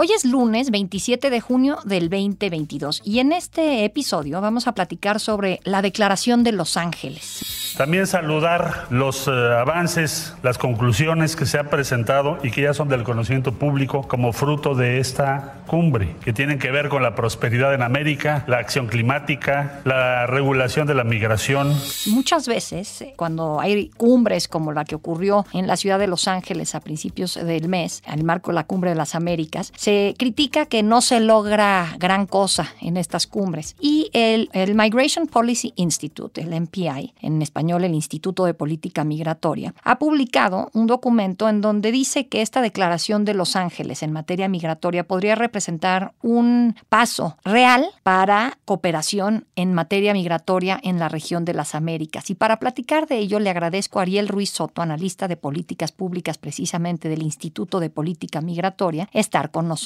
Hoy es lunes 27 de junio del 2022 y en este episodio vamos a platicar sobre la Declaración de Los Ángeles. También saludar los eh, avances, las conclusiones que se han presentado y que ya son del conocimiento público como fruto de esta cumbre, que tienen que ver con la prosperidad en América, la acción climática, la regulación de la migración. Muchas veces, eh, cuando hay cumbres como la que ocurrió en la ciudad de Los Ángeles a principios del mes, el marco de la Cumbre de las Américas, se critica que no se logra gran cosa en estas cumbres. Y el, el Migration Policy Institute, el MPI, en español, el Instituto de Política Migratoria, ha publicado un documento en donde dice que esta declaración de Los Ángeles en materia migratoria podría representar un paso real para cooperación en materia migratoria en la región de las Américas. Y para platicar de ello le agradezco a Ariel Ruiz Soto, analista de políticas públicas precisamente del Instituto de Política Migratoria, estar con nosotros.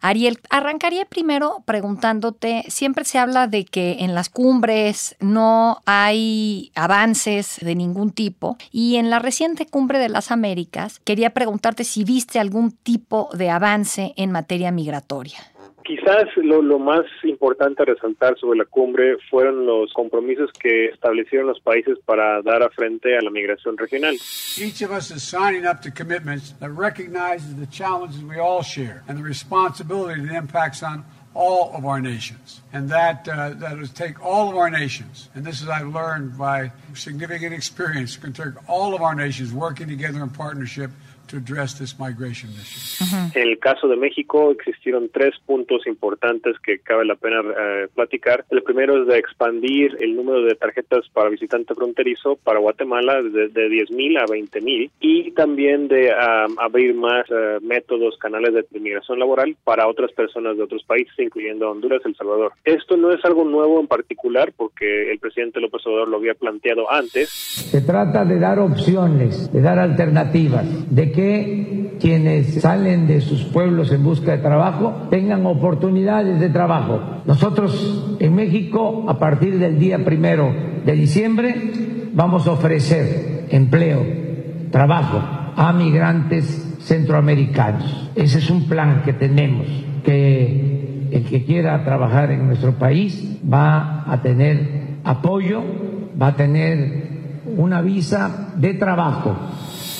Ariel, arrancaría primero preguntándote, siempre se habla de que en las cumbres no hay avance de ningún tipo. Y en la reciente cumbre de las Américas, quería preguntarte si viste algún tipo de avance en materia migratoria. Quizás lo, lo, más importante a resaltar sobre la cumbre fueron los compromisos que establecieron los países para dar a frente a la migración regional. Each of us is signing up to commitments that recognizes the challenges we all share and the responsibility that impacts on all of our nations, and that uh, that is take all of our nations, and this is I've learned by significant experience, can take all of our nations working together in partnership En el caso de México existieron tres puntos importantes que cabe la pena eh, platicar. El primero es de expandir el número de tarjetas para visitante fronterizo para Guatemala de, de 10.000 a 20.000 y también de abrir más eh, métodos, canales de inmigración laboral para otras personas de otros países, incluyendo Honduras, El Salvador. Esto no es algo nuevo en particular porque el presidente López Obrador lo había planteado antes. Se trata de dar opciones, de dar alternativas, de que quienes salen de sus pueblos en busca de trabajo tengan oportunidades de trabajo. Nosotros en México, a partir del día primero de diciembre, vamos a ofrecer empleo, trabajo a migrantes centroamericanos. Ese es un plan que tenemos, que el que quiera trabajar en nuestro país va a tener apoyo, va a tener una visa de trabajo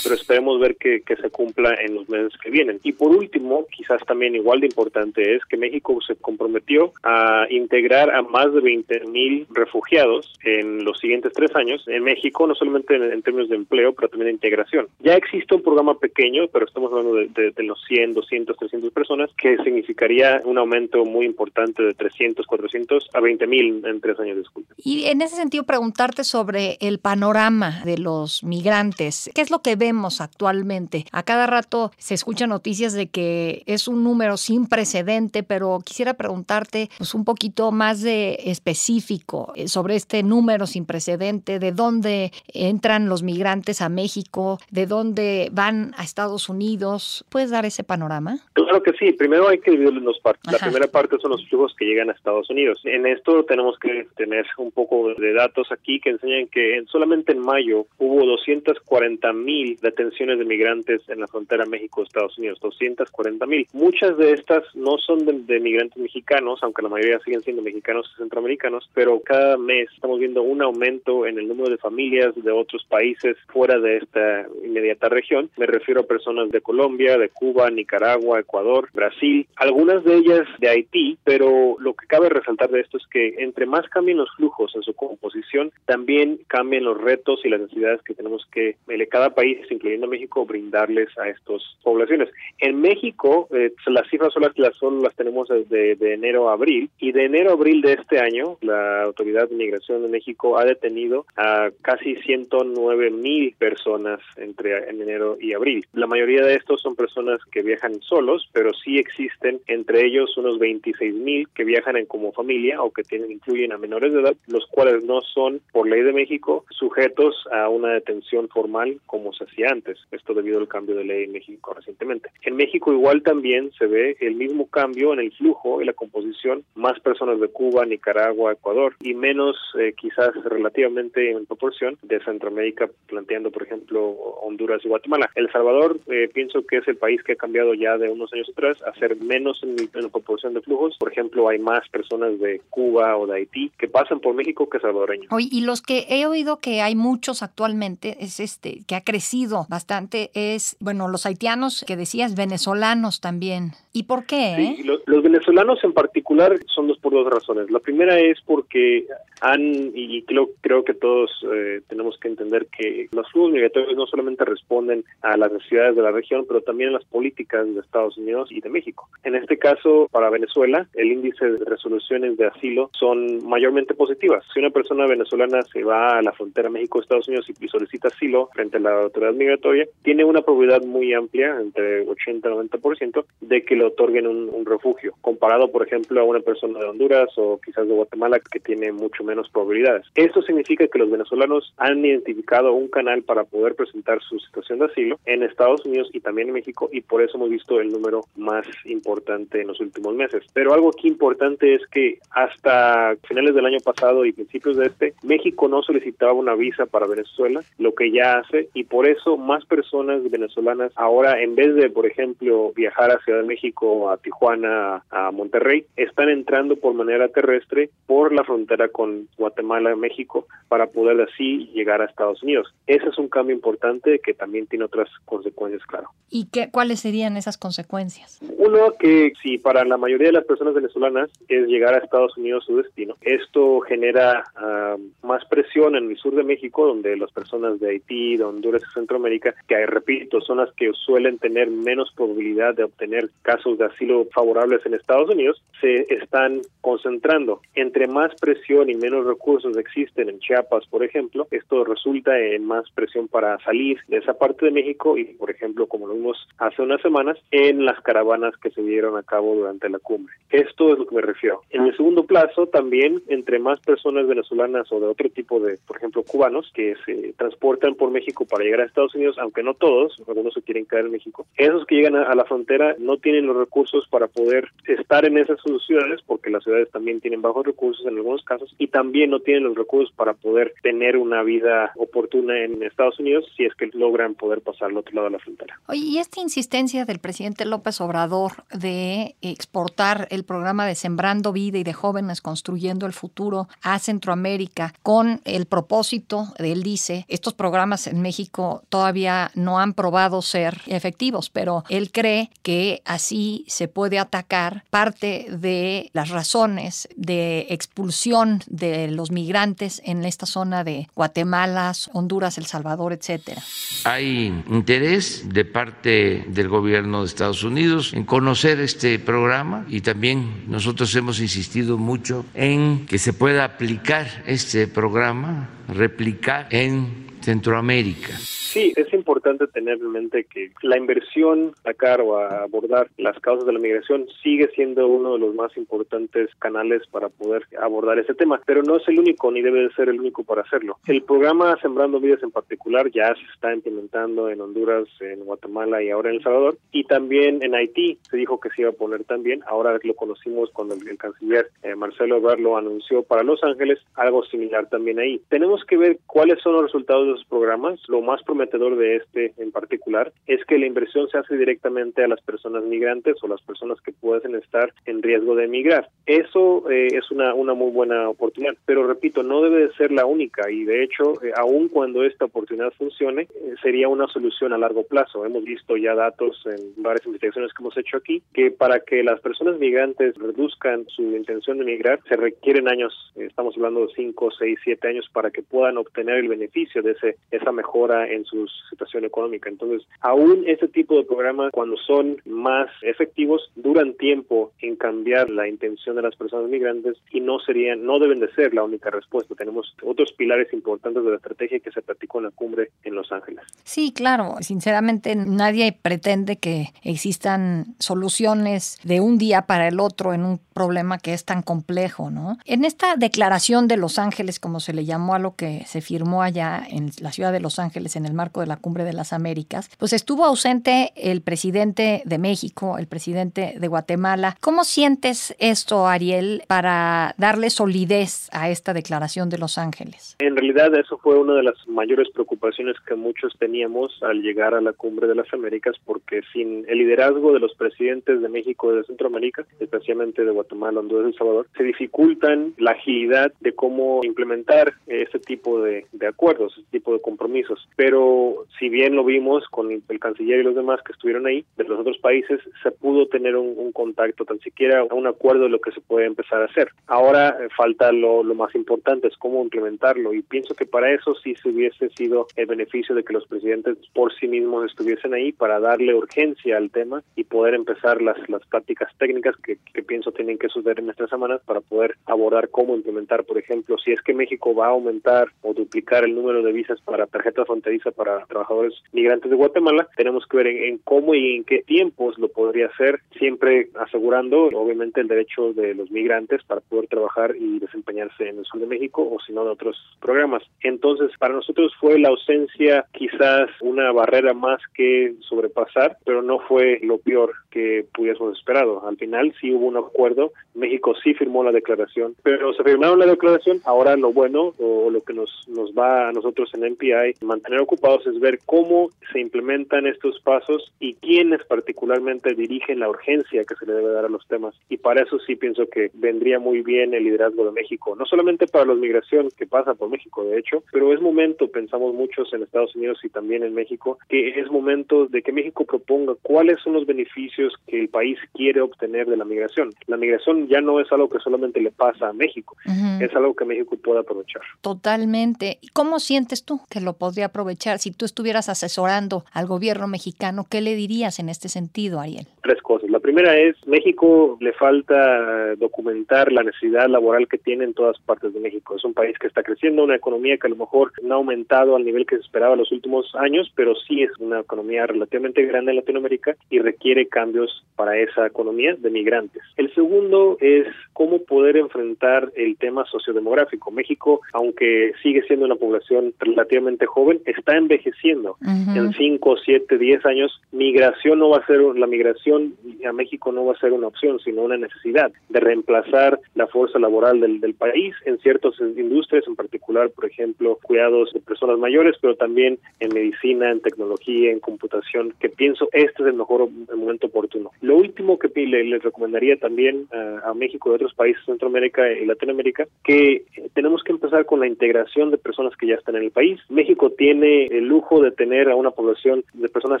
pero esperemos ver que, se cumpla en los meses que vienen. Y por último, quizás también igual de importante es que México se comprometió a integrar a más de 20 mil refugiados en los siguientes tres años en México, no solamente en, términos de empleo, pero también de integración. Ya existe un programa pequeño, pero estamos hablando de, los 100, 200, 300 personas, que significaría un aumento muy importante de 300, 400 a 20 mil en tres años, disculpe. Y en ese sentido, preguntarte sobre el panorama de los migrantes. ¿Qué es lo que vemos actualmente. A cada rato se escuchan noticias de que es un número sin precedente, pero quisiera preguntarte pues, un poquito más de específico eh, sobre este número sin precedente, de dónde entran los migrantes a México, de dónde van a Estados Unidos. ¿Puedes dar ese panorama? Claro que sí. Primero hay que dividirlo en dos partes. La primera parte son los flujos que llegan a Estados Unidos. En esto tenemos que tener un poco de datos aquí que enseñan que solamente en mayo hubo 240 mil detenciones de migrantes en la frontera México-Estados Unidos, 240 mil. Muchas de estas no son de, migrantes mexicanos, aunque la mayoría siguen siendo mexicanos y centroamericanos, pero cada mes estamos viendo un aumento en el número de familias de otros países fuera de esta inmediata región. Me refiero a personas de Colombia, de Cuba, Nicaragua, Ecuador, Brasil, algunas de ellas de Haití, pero lo que cabe resaltar de esto es que entre más cambien los flujos en su composición, también cambian los retos y las necesidades que tenemos que cada país incluyendo México, brindarles a estas poblaciones. En México, eh, las cifras son las, son, las tenemos desde de enero a abril, y de enero a abril de este año, la Autoridad de Migración de México ha detenido a casi 109 mil personas entre enero y abril. La mayoría de estos son personas que viajan solos, pero sí existen entre ellos unos 26 mil que viajan en como familia o que tienen incluyen a menores de edad, los cuales no son, por ley de México, sujetos a una detención formal como se hacía antes. Esto debido al cambio de ley en México recientemente. En México igual también se ve el mismo cambio en el flujo y la composición, más personas de Cuba, Nicaragua, Ecuador y menos eh, quizás relativamente en proporción de Centroamérica, planteando por ejemplo Honduras y Guatemala. El Salvador eh, pienso que es el país que ha cambiado ya de unos años atrás a ser menos en, la proporción de flujos. Por ejemplo, hay más personas de Cuba o de Haití que pasan por México que salvadoreños. y los que he oído que hay muchos actualmente es este que ha crecido bastante es bueno los haitianos que decías venezolanos también. ¿Y por qué? Sí, los, los, venezolanos en particular son dos por dos razones. La primera es porque han y creo creo que todos eh, tenemos que entender que los flujos migratorios no solamente responden a las necesidades de la región, pero también a las políticas de Estados Unidos y de México. En este caso, para Venezuela, el índice de resoluciones de asilo son mayormente positivas. Si una persona venezolana se va a la frontera México-Estados Unidos y solicita asilo frente a la autoridad migratoria, tiene una probabilidad muy amplia, entre 80 y 90%, de que le otorguen un, refugio, comparado, por ejemplo, a una persona de Honduras o quizás de Guatemala que tiene mucho menos probabilidades. Esto significa que los venezolanos han identificado un canal para poder presentar su situación de asilo en Estados Unidos y también en México y por eso hemos visto el número más importante en los últimos meses. Pero algo aquí importante es que hasta finales del año pasado y principios de este, México no solicitaba una visa para Venezuela, lo que ya hace, y por eso más personas venezolanas ahora, en vez de, por ejemplo, viajar a Ciudad de México, a Tijuana, a Monterrey, están entrando por manera terrestre por la frontera con Guatemala, México, para poder así llegar a Estados Unidos. Ese es un cambio importante que también tiene otras consecuencias, claro. ¿Y qué, cuáles serían esas consecuencias? Uno, que si para la mayoría de las personas venezolanas es llegar a Estados Unidos su destino, esto genera uh, más presión en el sur de México, donde las personas de Haití, de Honduras y Centroamérica, que repito, son las que suelen tener menos probabilidad de obtener casos de asilo favorables en Estados Unidos, se están concentrando. Entre más presión y menos recursos existen en Chiapas, por ejemplo, esto resulta en más presión para salir de esa parte de México y, por ejemplo, como lo vimos hace unas semanas, en las caravanas que se dieron a cabo durante la cumbre. Esto es lo que me refiero. En el segundo plazo, también entre más personas venezolanas o de otro tipo de, por ejemplo, cubanos que se transportan por México para llegar a Estados Unidos, aunque no todos, algunos se quieren quedar en México, esos que llegan a, la frontera no tienen los recursos para poder estar en esas ciudades, porque las ciudades también tienen bajos recursos en algunos casos, y también no tienen los recursos para poder tener una vida oportuna en Estados Unidos si es que logran poder pasar al otro lado de la frontera. Oye, y esta insistencia del presidente López Obrador de exportar el programa de Sembrando Vida y de Jóvenes Construyendo el Futuro a Centroamérica con el propósito, él dice, estos programas en México todavía no han probado ser efectivos, pero él cree que así se puede atacar parte de las razones de expulsión de los migrantes en esta zona de Guatemala, Honduras, El Salvador, etcétera. Hay interés de parte del gobierno de Estados Unidos en conocer este programa y también nosotros hemos insistido mucho en que se pueda aplicar este programa, replicar en Centroamérica. Sí, es importante tener en mente que la inversión a sacar o a abordar las causas de la migración sigue siendo uno de los más importantes canales para poder abordar ese tema, pero no es el único ni debe de ser el único para hacerlo. El programa Sembrando Vidas en particular ya se está implementando en Honduras, en Guatemala y ahora en El Salvador, y también en Haití se dijo que se iba a poner también, ahora lo conocimos cuando el, canciller eh, Marcelo Ebrard lo anunció para Los Ángeles, algo similar también ahí. Tenemos que ver cuáles son los resultados de esos programas, lo más prometedor de este en particular es que la inversión se hace directamente a las personas migrantes o las personas que pueden estar en riesgo de emigrar. Eso eh, es una, una muy buena oportunidad, pero repito, no debe de ser la única y de hecho, eh, aun cuando esta oportunidad funcione, eh, sería una solución a largo plazo. Hemos visto ya datos en varias investigaciones que hemos hecho aquí que para que las personas migrantes reduzcan su intención de emigrar se requieren años, estamos hablando de 5, 6, 7 años para que puedan obtener el beneficio de ese esa mejora en su situación económica. Entonces, aún ese tipo de programas, cuando son más efectivos, duran tiempo en cambiar la intención de las personas migrantes y no serían, no deben de ser la única respuesta. Tenemos otros pilares importantes de la estrategia que se platicó en la cumbre en Los Ángeles. Sí, claro. Sinceramente, nadie pretende que existan soluciones de un día para el otro en un problema que es tan complejo, ¿no? En esta declaración de Los Ángeles, como se le llamó a lo que se firmó allá en la ciudad de Los Ángeles en el marco de la Cumbre de las Américas, pues estuvo ausente el presidente de México, el presidente de Guatemala. ¿Cómo sientes esto, Ariel, para darle solidez a esta declaración de Los Ángeles? En realidad eso fue una de las mayores preocupaciones que muchos teníamos al llegar a la Cumbre de las Américas, porque sin el liderazgo de los presidentes de México y de Centroamérica, especialmente de Guatemala, Honduras y El Salvador, se dificultan la agilidad de cómo implementar este tipo de, de acuerdos, este tipo de compromisos. Pero si bien lo vimos con el canciller y los demás que estuvieron ahí, de los otros países, se pudo tener un, contacto, tan siquiera un acuerdo de lo que se puede empezar a hacer. Ahora eh, falta lo, más importante, es cómo implementarlo y pienso que para eso sí se hubiese sido el beneficio de que los presidentes por sí mismos estuviesen ahí para darle urgencia al tema y poder empezar las, las prácticas técnicas que, pienso tienen que suceder en estas semanas para poder abordar cómo implementar, por ejemplo, si es que México va a aumentar o duplicar el número de visas para tarjeta fronteriza para trabajadores migrantes de Guatemala, tenemos que ver en, cómo y en qué tiempos lo podría hacer, siempre asegurando, obviamente, el derecho de los migrantes para poder trabajar y desempeñarse en el sur de México o si no de otros programas. Entonces, para nosotros fue la ausencia quizás una barrera más que sobrepasar, pero no fue lo peor que pudiésemos esperado. Al final sí hubo un acuerdo, México sí firmó la declaración, pero se firmaron la declaración, ahora lo bueno o lo que nos, nos va a nosotros en MPI mantener ocupados es ver cómo se implementan estos pasos y quiénes particularmente dirigen la urgencia que se le debe dar a los temas. Y para eso sí pienso que vendría muy bien el liderazgo de México, no solamente para la migración que pasa por México, de hecho, pero es momento, pensamos muchos en Estados Unidos y también en México, que es momento de que México proponga cuáles son los beneficios que el país quiere obtener de la migración. La migración ya no es algo que solamente le pasa a México, es algo que México puede aprovechar. Totalmente. ¿Y cómo sientes tú que lo podría aprovechar? Si tú estuvieras asesorando al gobierno mexicano, ¿qué le dirías en este sentido, Ariel? Tres cosas. La primera es, México le falta documentar la necesidad laboral que tiene en todas partes de México. Es un país que está creciendo, una economía que a lo mejor no ha aumentado al nivel que se esperaba en los últimos años, pero sí es una economía relativamente grande en Latinoamérica y requiere cambios para esa economía de migrantes. El segundo es cómo poder enfrentar el tema sociodemográfico. México, aunque sigue siendo una población relativamente joven, está envejeciendo. En 5, 7, 10 años, migración no va a ser, la migración a México no va a ser una opción, sino una necesidad de reemplazar la fuerza laboral del, del país en ciertas industrias, en particular, por ejemplo, cuidados de personas mayores, pero también en medicina, en tecnología, en computación, que pienso este es el mejor momento oportuno. Lo último que le, le recomendaría también a, a México y a otros países de Centroamérica y Latinoamérica, que tenemos que empezar con la integración de personas que ya están en el país. México tiene el lujo de tener a una población de personas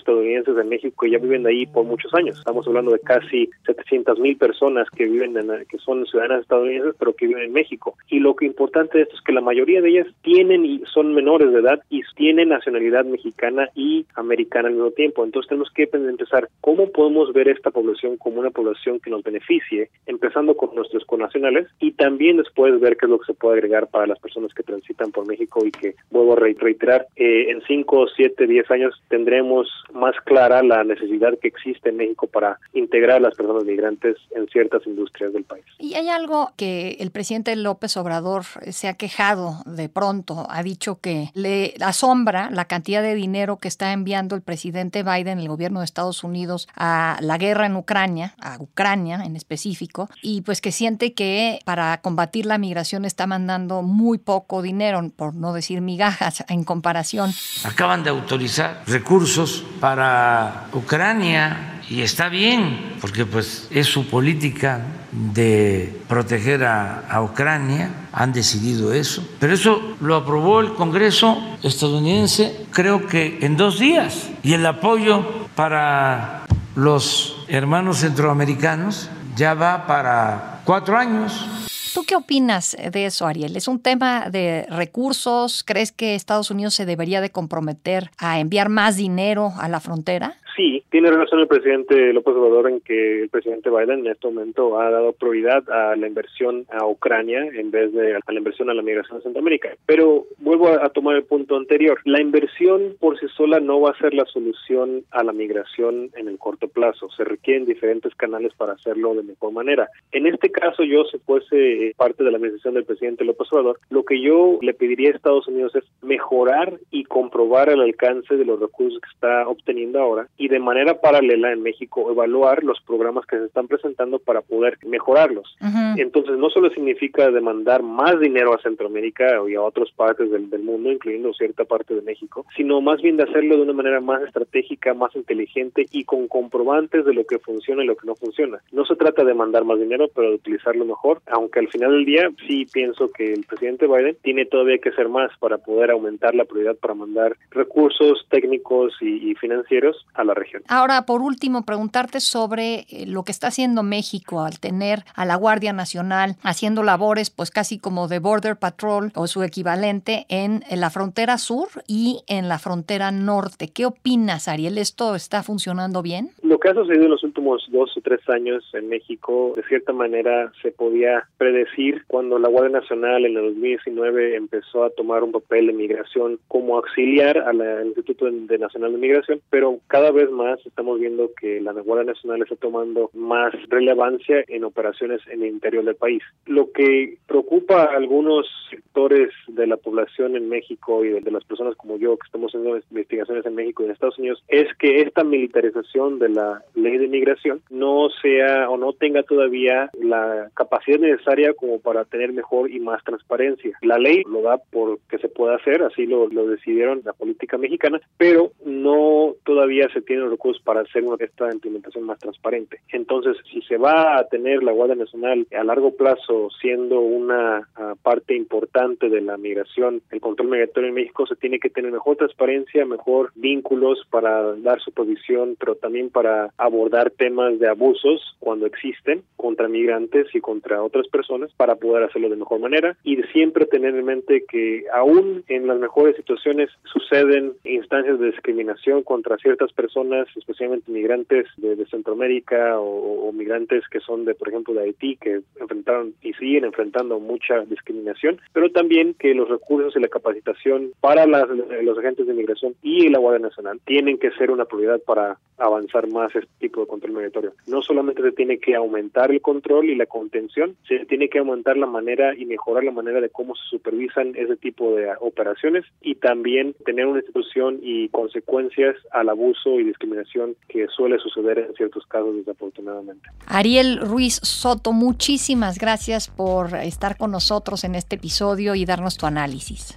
estadounidenses en México que ya viven ahí por muchos años. Estamos hablando de casi 700 mil personas que viven en, que son ciudadanas estadounidenses, pero que viven en México. Y lo que importante de esto es que la mayoría de ellas tienen y son menores de edad y tienen nacionalidad mexicana y americana al mismo tiempo. Entonces tenemos que empezar cómo podemos ver esta población como una población que nos beneficie, empezando con nuestros connacionales y también después ver qué es lo que se puede agregar para las personas que transitan por México y que, vuelvo a reiterar, eh, en 5, 7, 10 años tendremos más clara la necesidad que existe en México para integrar a las personas migrantes en ciertas industrias del país. Y hay algo que el presidente López Obrador se ha quejado de pronto, ha dicho que le asombra la cantidad de dinero que está enviando el presidente Biden, el gobierno de Estados Unidos, a la guerra en Ucrania, a Ucrania en específico, y pues que siente que para combatir la migración está mandando muy poco dinero, por no decir migajas, en comparación. Acaban de autorizar recursos para Ucrania y está bien, porque pues es su política de proteger a, a, Ucrania, han decidido eso, pero eso lo aprobó el Congreso estadounidense creo que en dos días. Y el apoyo para los hermanos centroamericanos ya va para cuatro años. ¿Tú qué opinas de eso, Ariel? ¿Es un tema de recursos? ¿Crees que Estados Unidos se debería de comprometer a enviar más dinero a la frontera? Sí, tiene relación el presidente López Obrador en que el presidente Biden en este momento ha dado prioridad a la inversión a Ucrania en vez de a la inversión a la migración a Centroamérica. Pero vuelvo a, tomar el punto anterior. La inversión por sí sola no va a ser la solución a la migración en el corto plazo. Se requieren diferentes canales para hacerlo de mejor manera. En este caso, yo, si fuese parte de la administración del presidente López Obrador, lo que yo le pediría a Estados Unidos es mejorar y comprobar el alcance de los recursos que está obteniendo ahora y de manera paralela en México evaluar los programas que se están presentando para poder mejorarlos. Entonces, no solo significa demandar más dinero a Centroamérica y a otras partes del, mundo, incluyendo cierta parte de México, sino más bien de hacerlo de una manera más estratégica, más inteligente y con comprobantes de lo que funciona y lo que no funciona. No se trata de mandar más dinero, pero de utilizarlo mejor, aunque al final del día sí pienso que el presidente Biden tiene todavía que hacer más para poder aumentar la prioridad para mandar recursos técnicos y, financieros a la región. Ahora, por último, preguntarte sobre eh, lo que está haciendo México al tener a la Guardia Nacional haciendo labores pues casi como de Border Patrol o su equivalente en, la frontera sur y en la frontera norte. ¿Qué opinas, Ariel? ¿Esto está funcionando bien? Lo que ha sucedido en los últimos dos o tres años en México, de cierta manera, se podía predecir cuando la Guardia Nacional en el 2019 empezó a tomar un papel de migración como auxiliar al Instituto de Nacional de Migración, pero cada vez más estamos viendo que la Guardia Nacional está tomando más relevancia en operaciones en el interior del país. Lo que preocupa a algunos sectores de la población en México y de, las personas como yo que estamos haciendo investigaciones en México y en Estados Unidos es que esta militarización de la ley de migración no sea o no tenga todavía la capacidad necesaria como para tener mejor y más transparencia. La ley lo da por que se pueda hacer, así lo, lo decidieron la política mexicana, pero no todavía se tienen recursos para hacer una, esta implementación más transparente. Entonces, si se va a tener la Guardia Nacional a largo plazo siendo una ah, parte importante de la migración, el control migratorio en México, se tiene que tener mejor transparencia, mejor vínculos para dar supervisión, pero también para abordar temas de abusos cuando existen contra migrantes y contra otras personas para poder hacerlo de mejor manera y siempre tener en mente que aún en las mejores situaciones suceden instancias de discriminación contra ciertas personas, especialmente migrantes de, Centroamérica o, migrantes que son de, por ejemplo, de Haití, que enfrentaron y siguen enfrentando mucha discriminación, pero también que los recursos y la capacitación para los agentes de migración y la Guardia Nacional tienen que ser una prioridad para avanzar más este tipo de control migratorio. No solamente se tiene que aumentar el control y la contención, se tiene que aumentar la manera y mejorar la manera de cómo se supervisan ese tipo de operaciones y también tener una institución y consecuencias al abuso y discriminación que suele suceder en ciertos casos desafortunadamente. Ariel Ruiz Soto, muchísimas gracias por estar con nosotros en este episodio y darnos tu análisis.